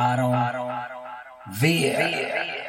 I don't, I don't, I don't, I don't. V. V. v.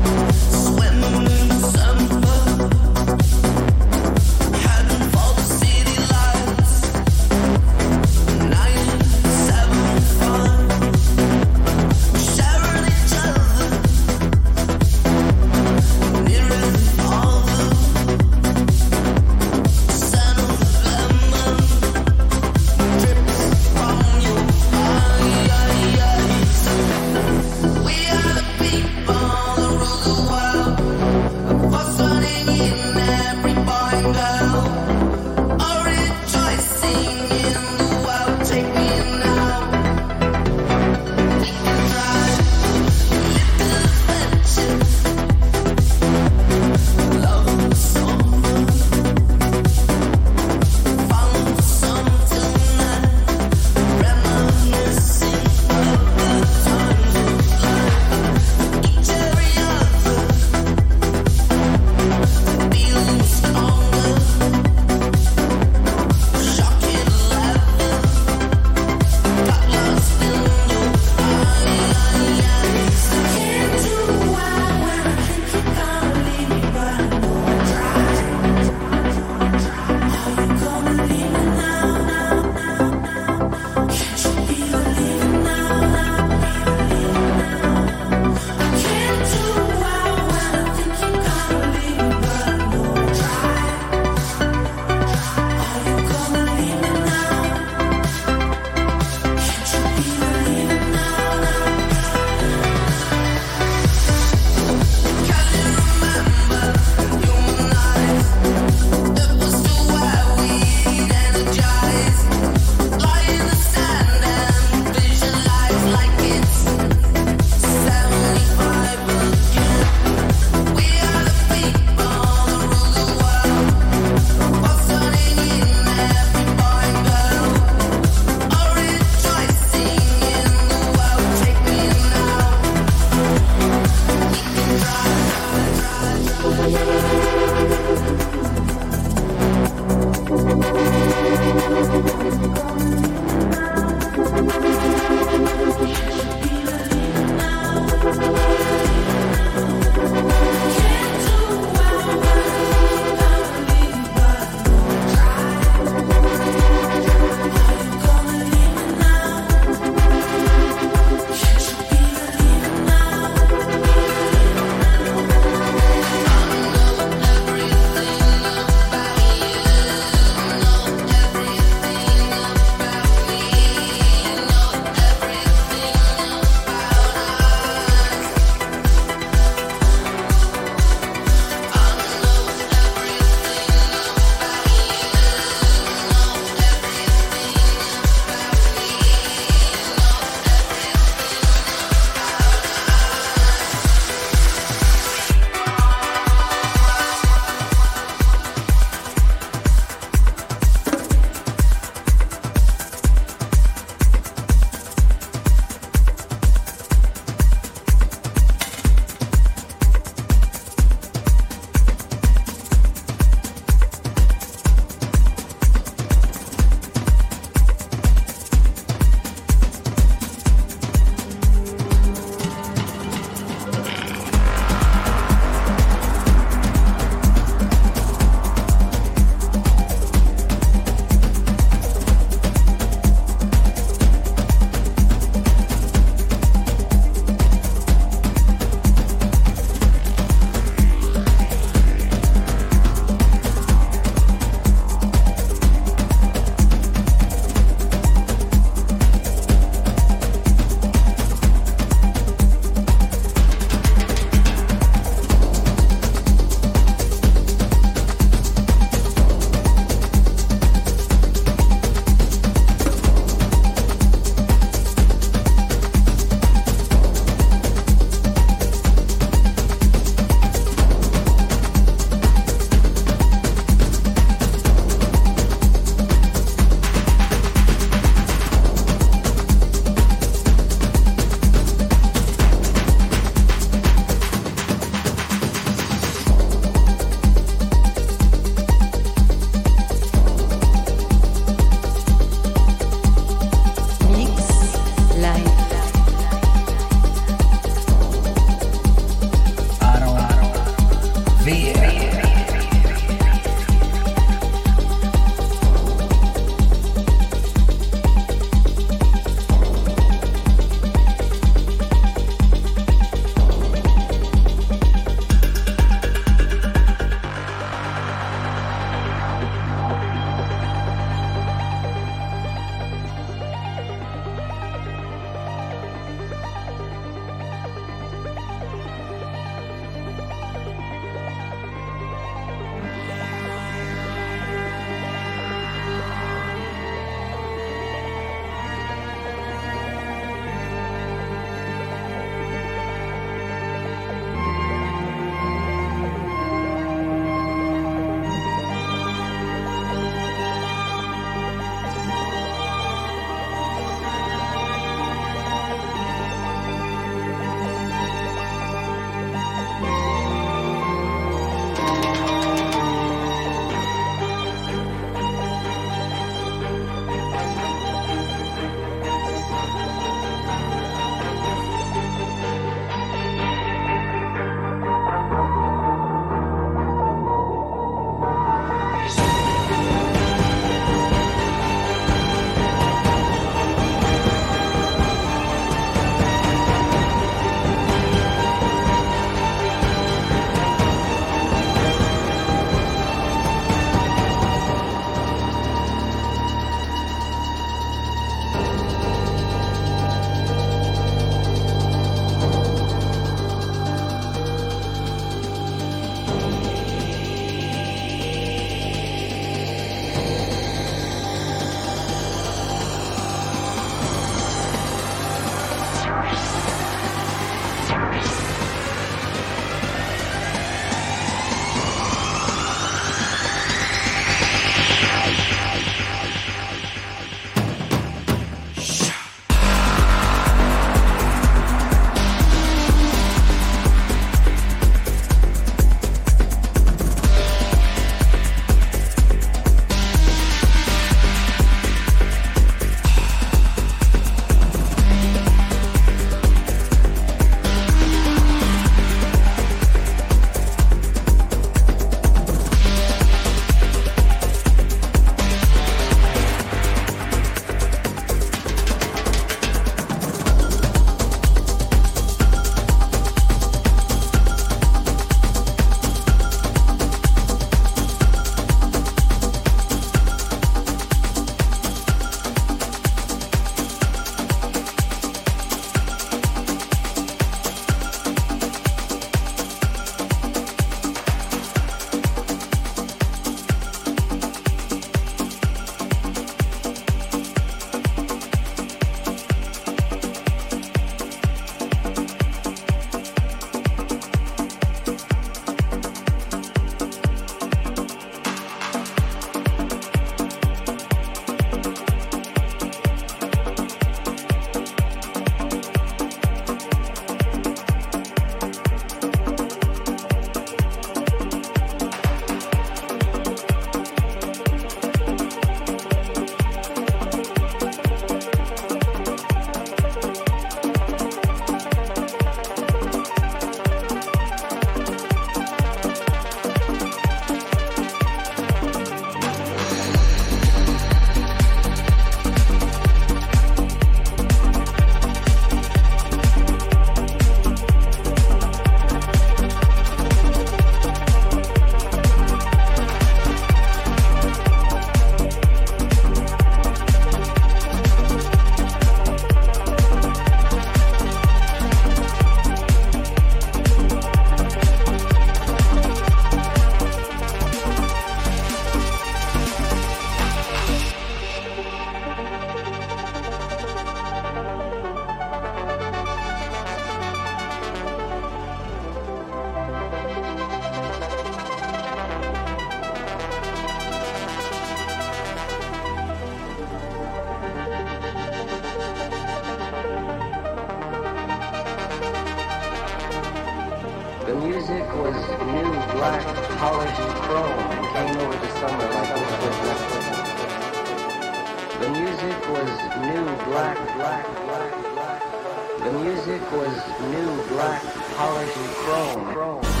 new black polished chrome. chrome.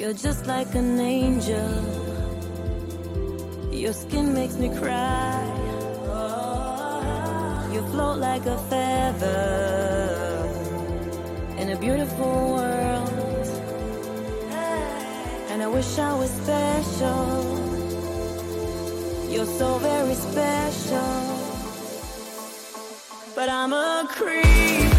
You're just like an angel. Your skin makes me cry. You float like a feather in a beautiful world. And I wish I was special. You're so very special. But I'm a creep.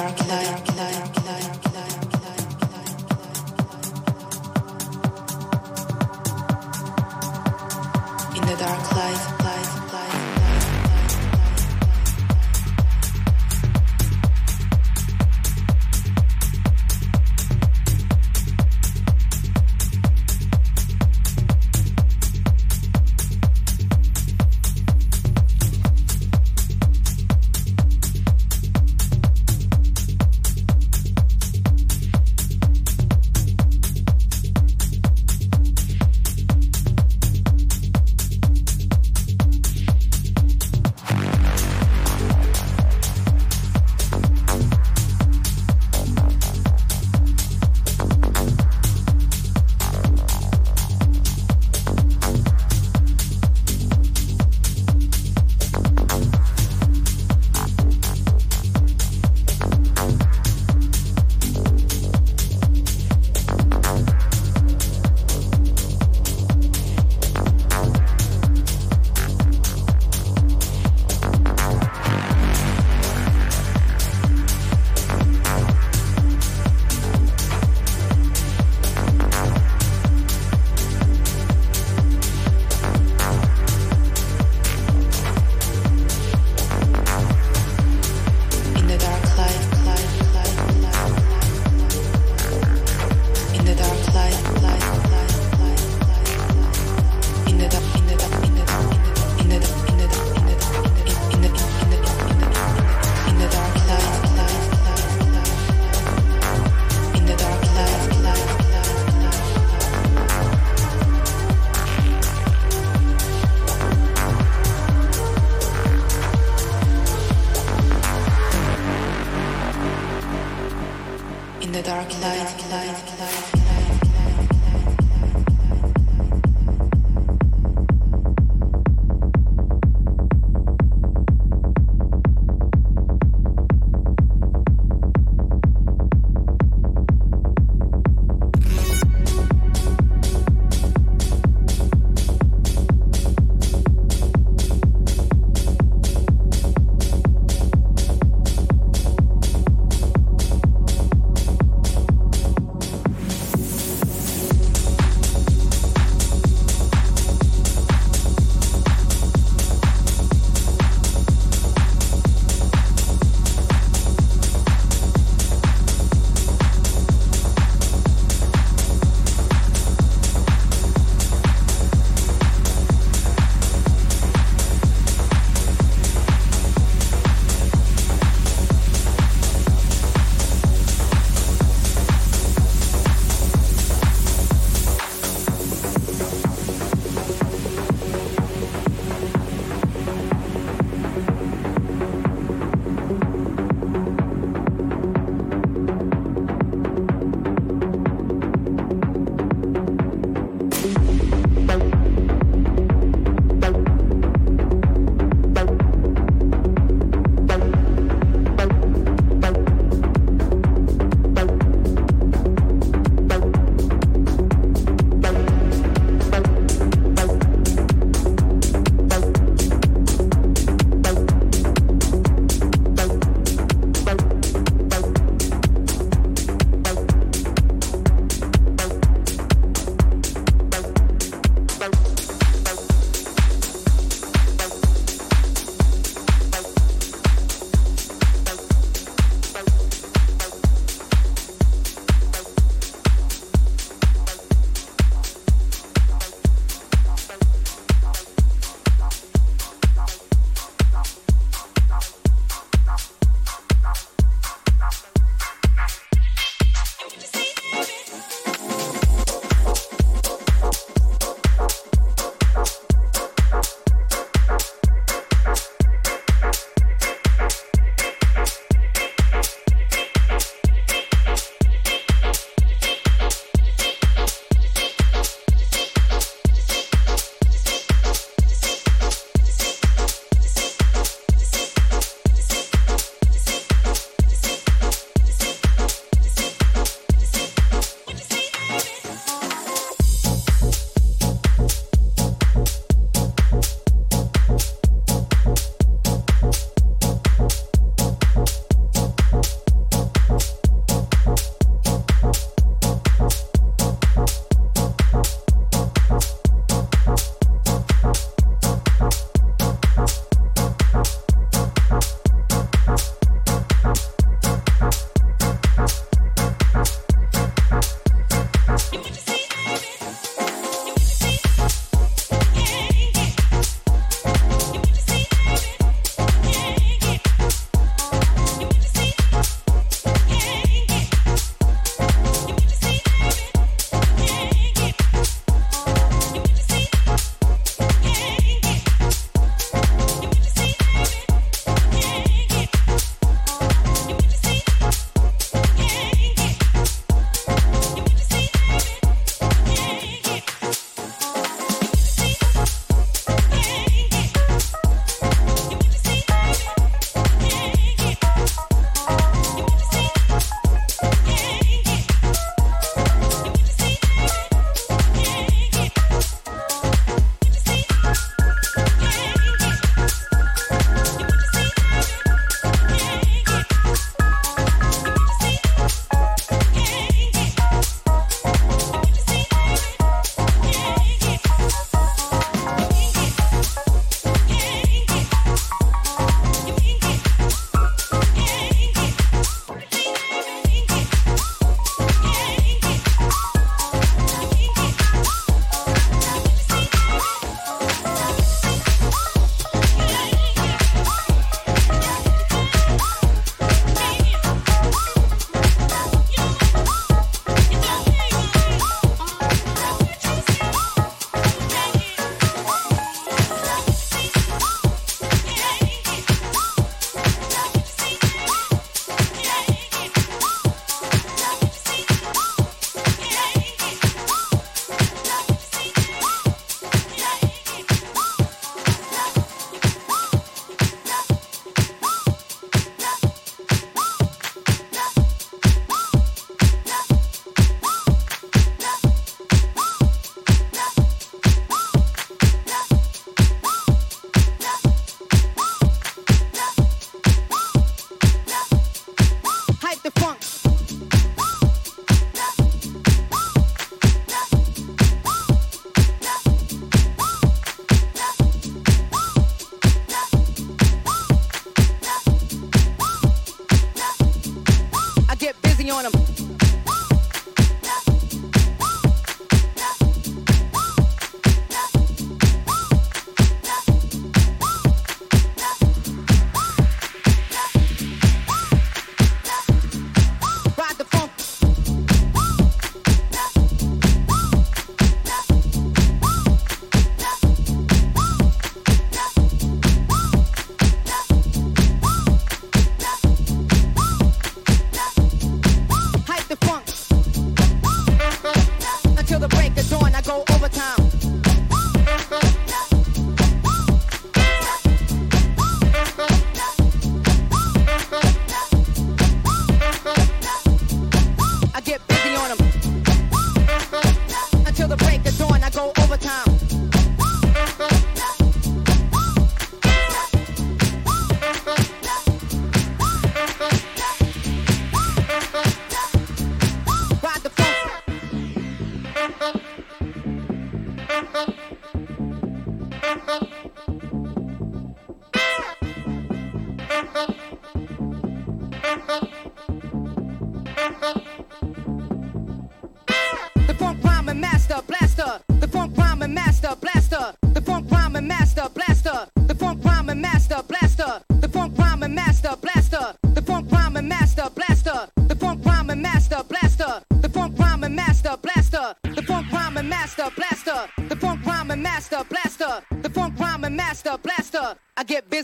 Dark light,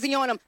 breathing on them.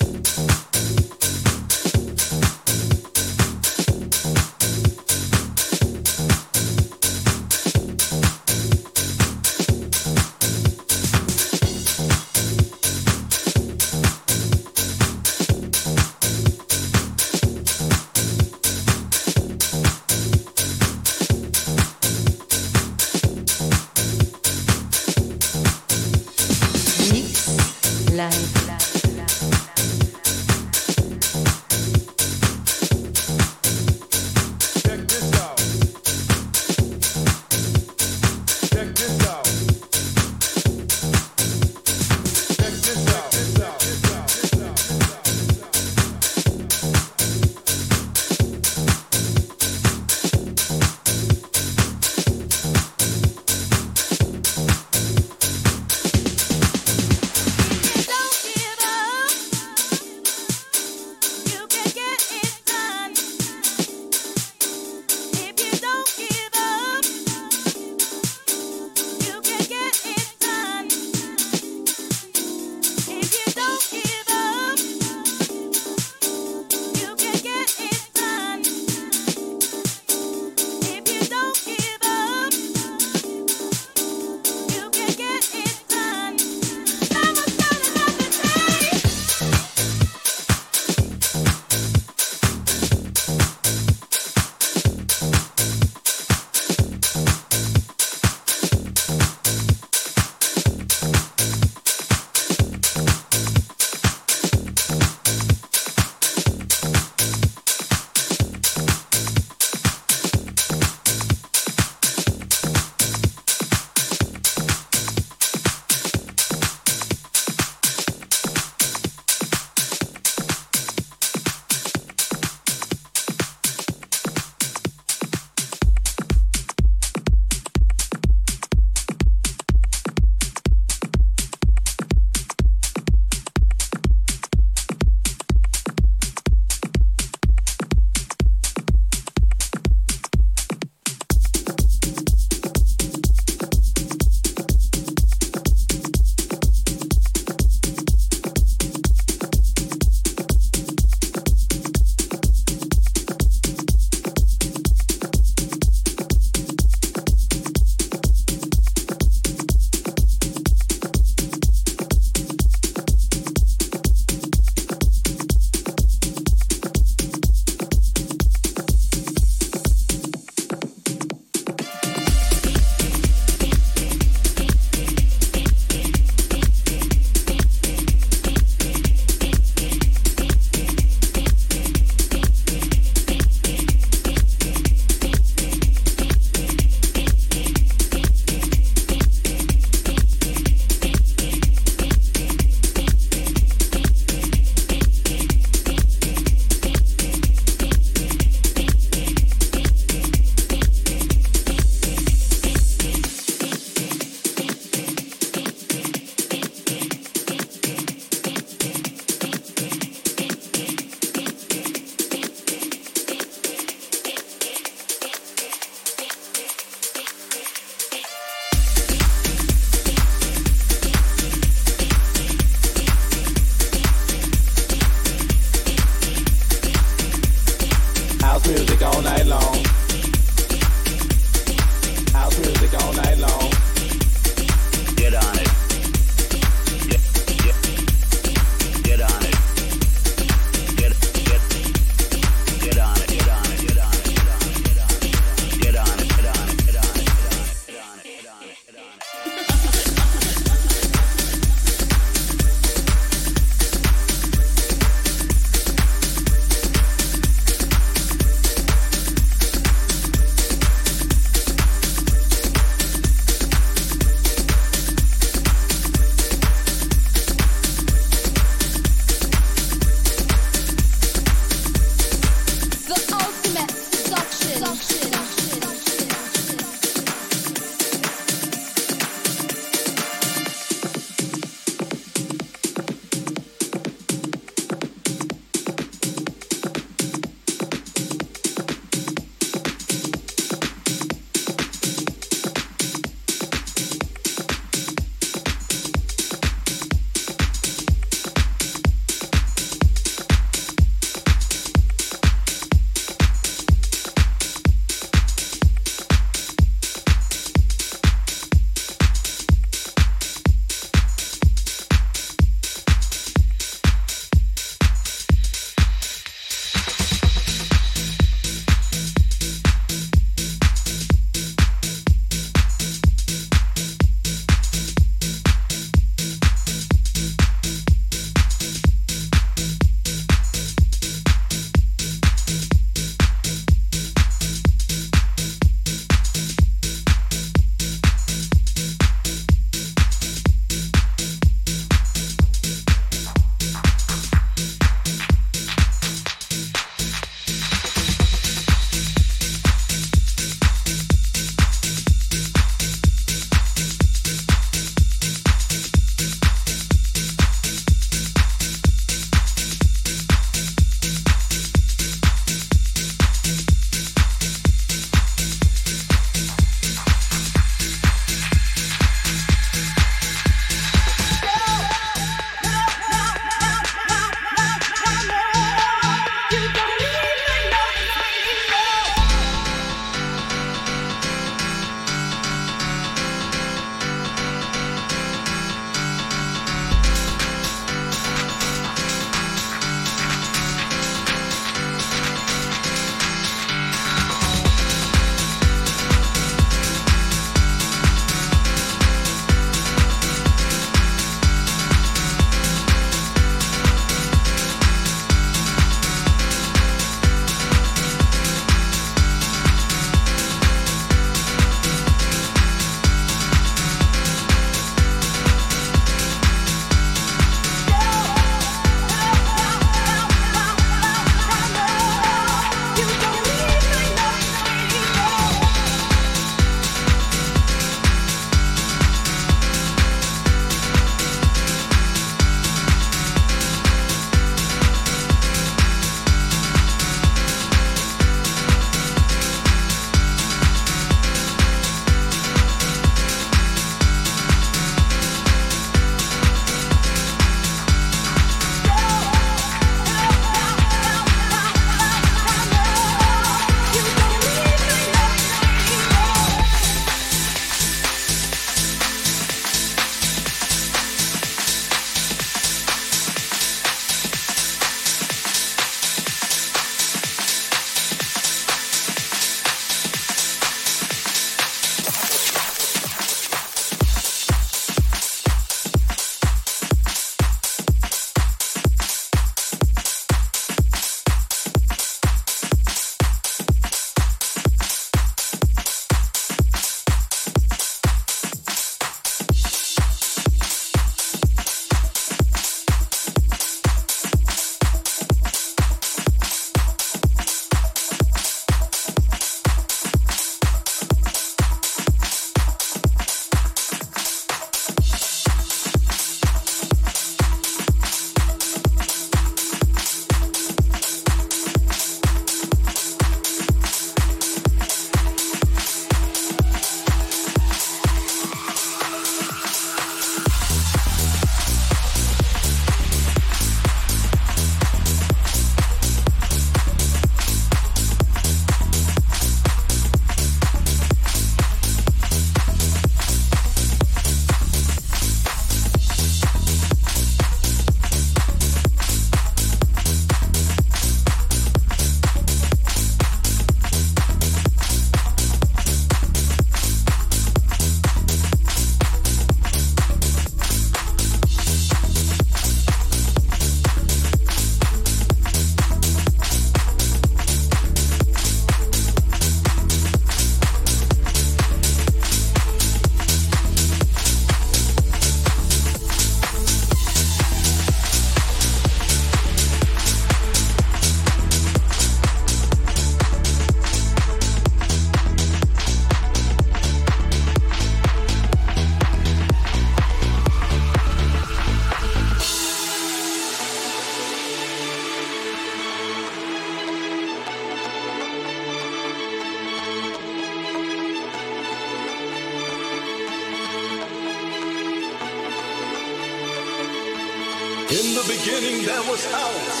In the beginning there was house.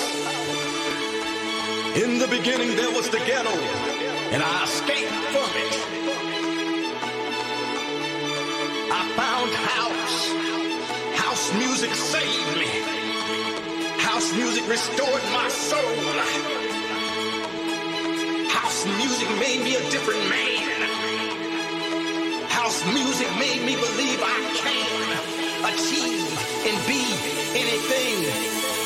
In the beginning there was the ghetto, and I escaped from it. I found house. House music saved me. House music restored my soul. House music made me a different man. House music made me believe I can achieve and be anything.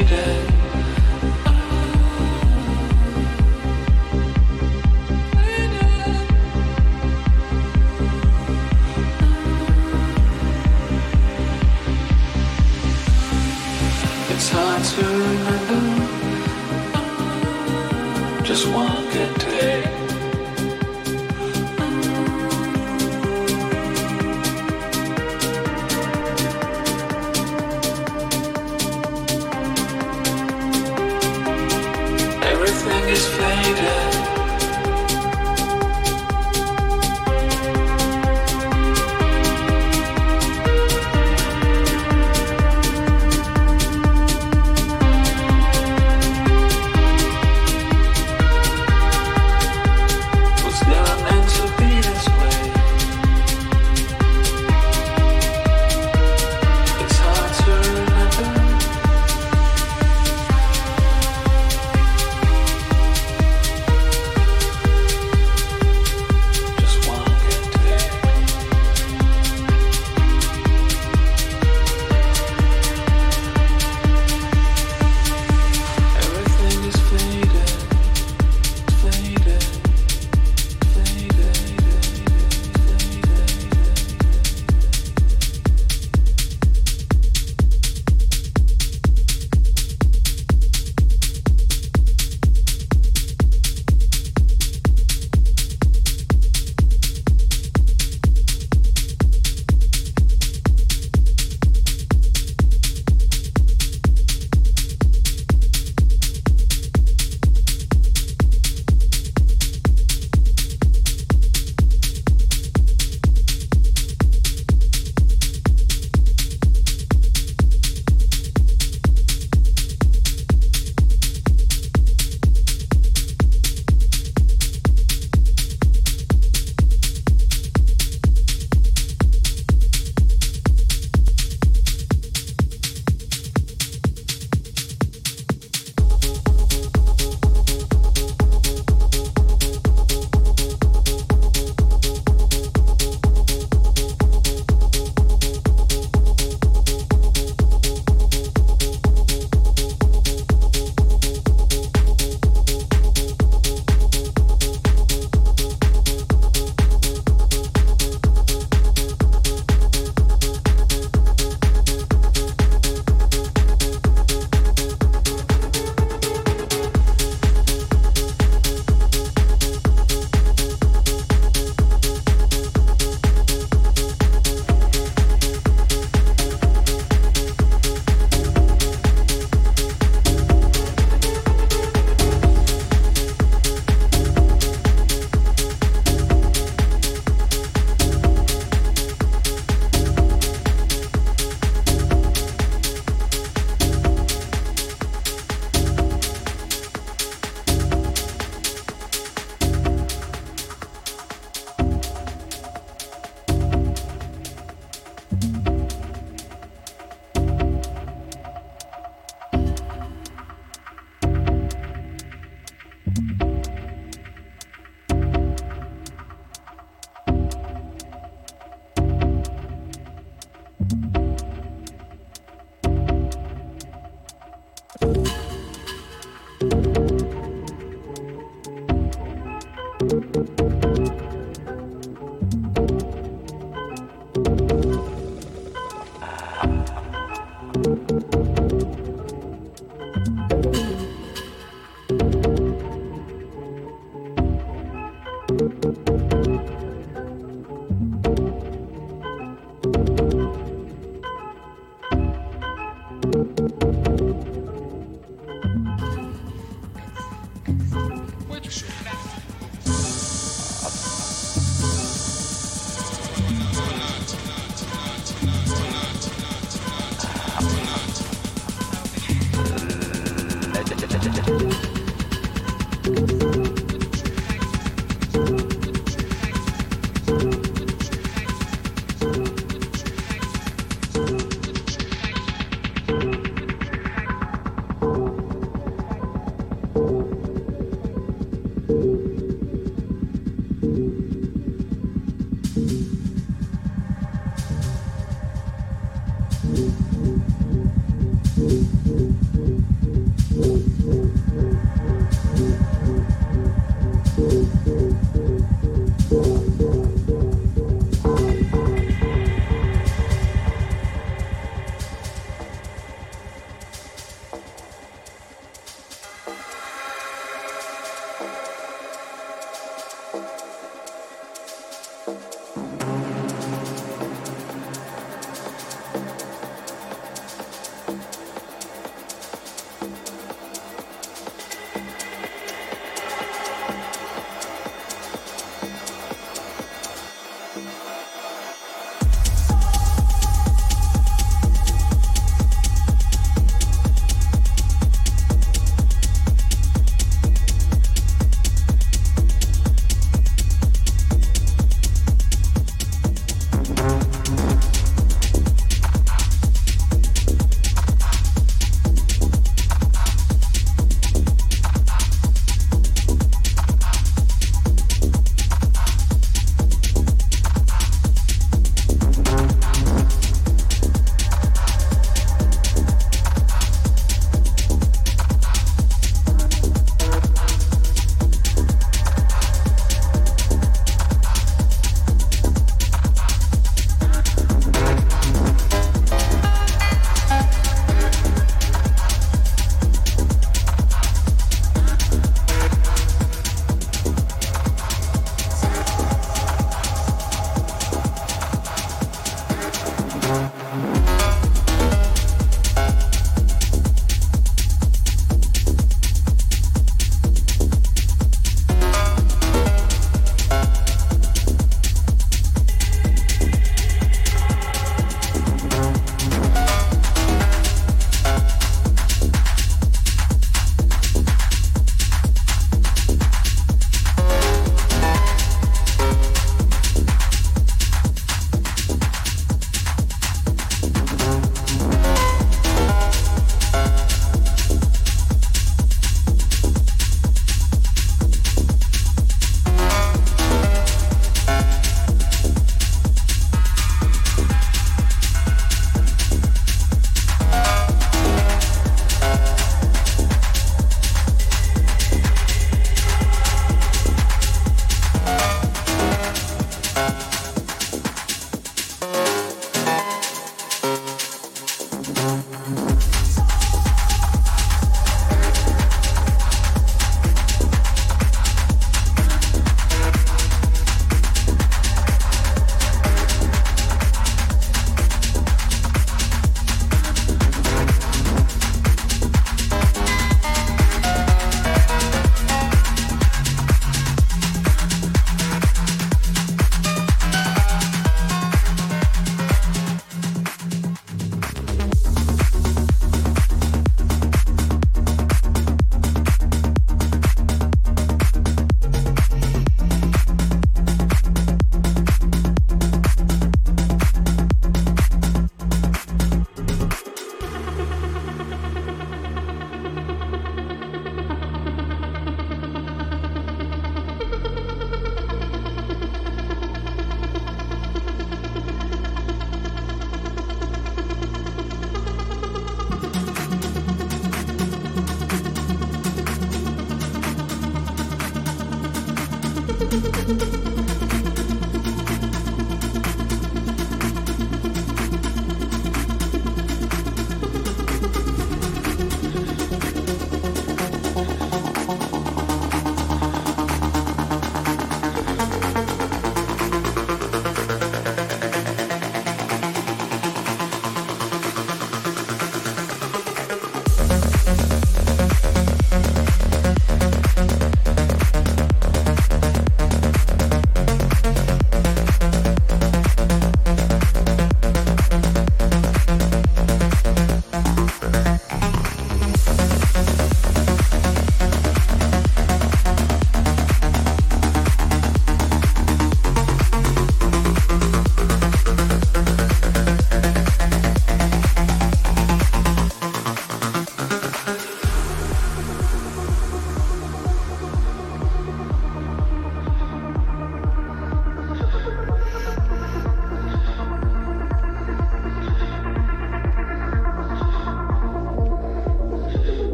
Is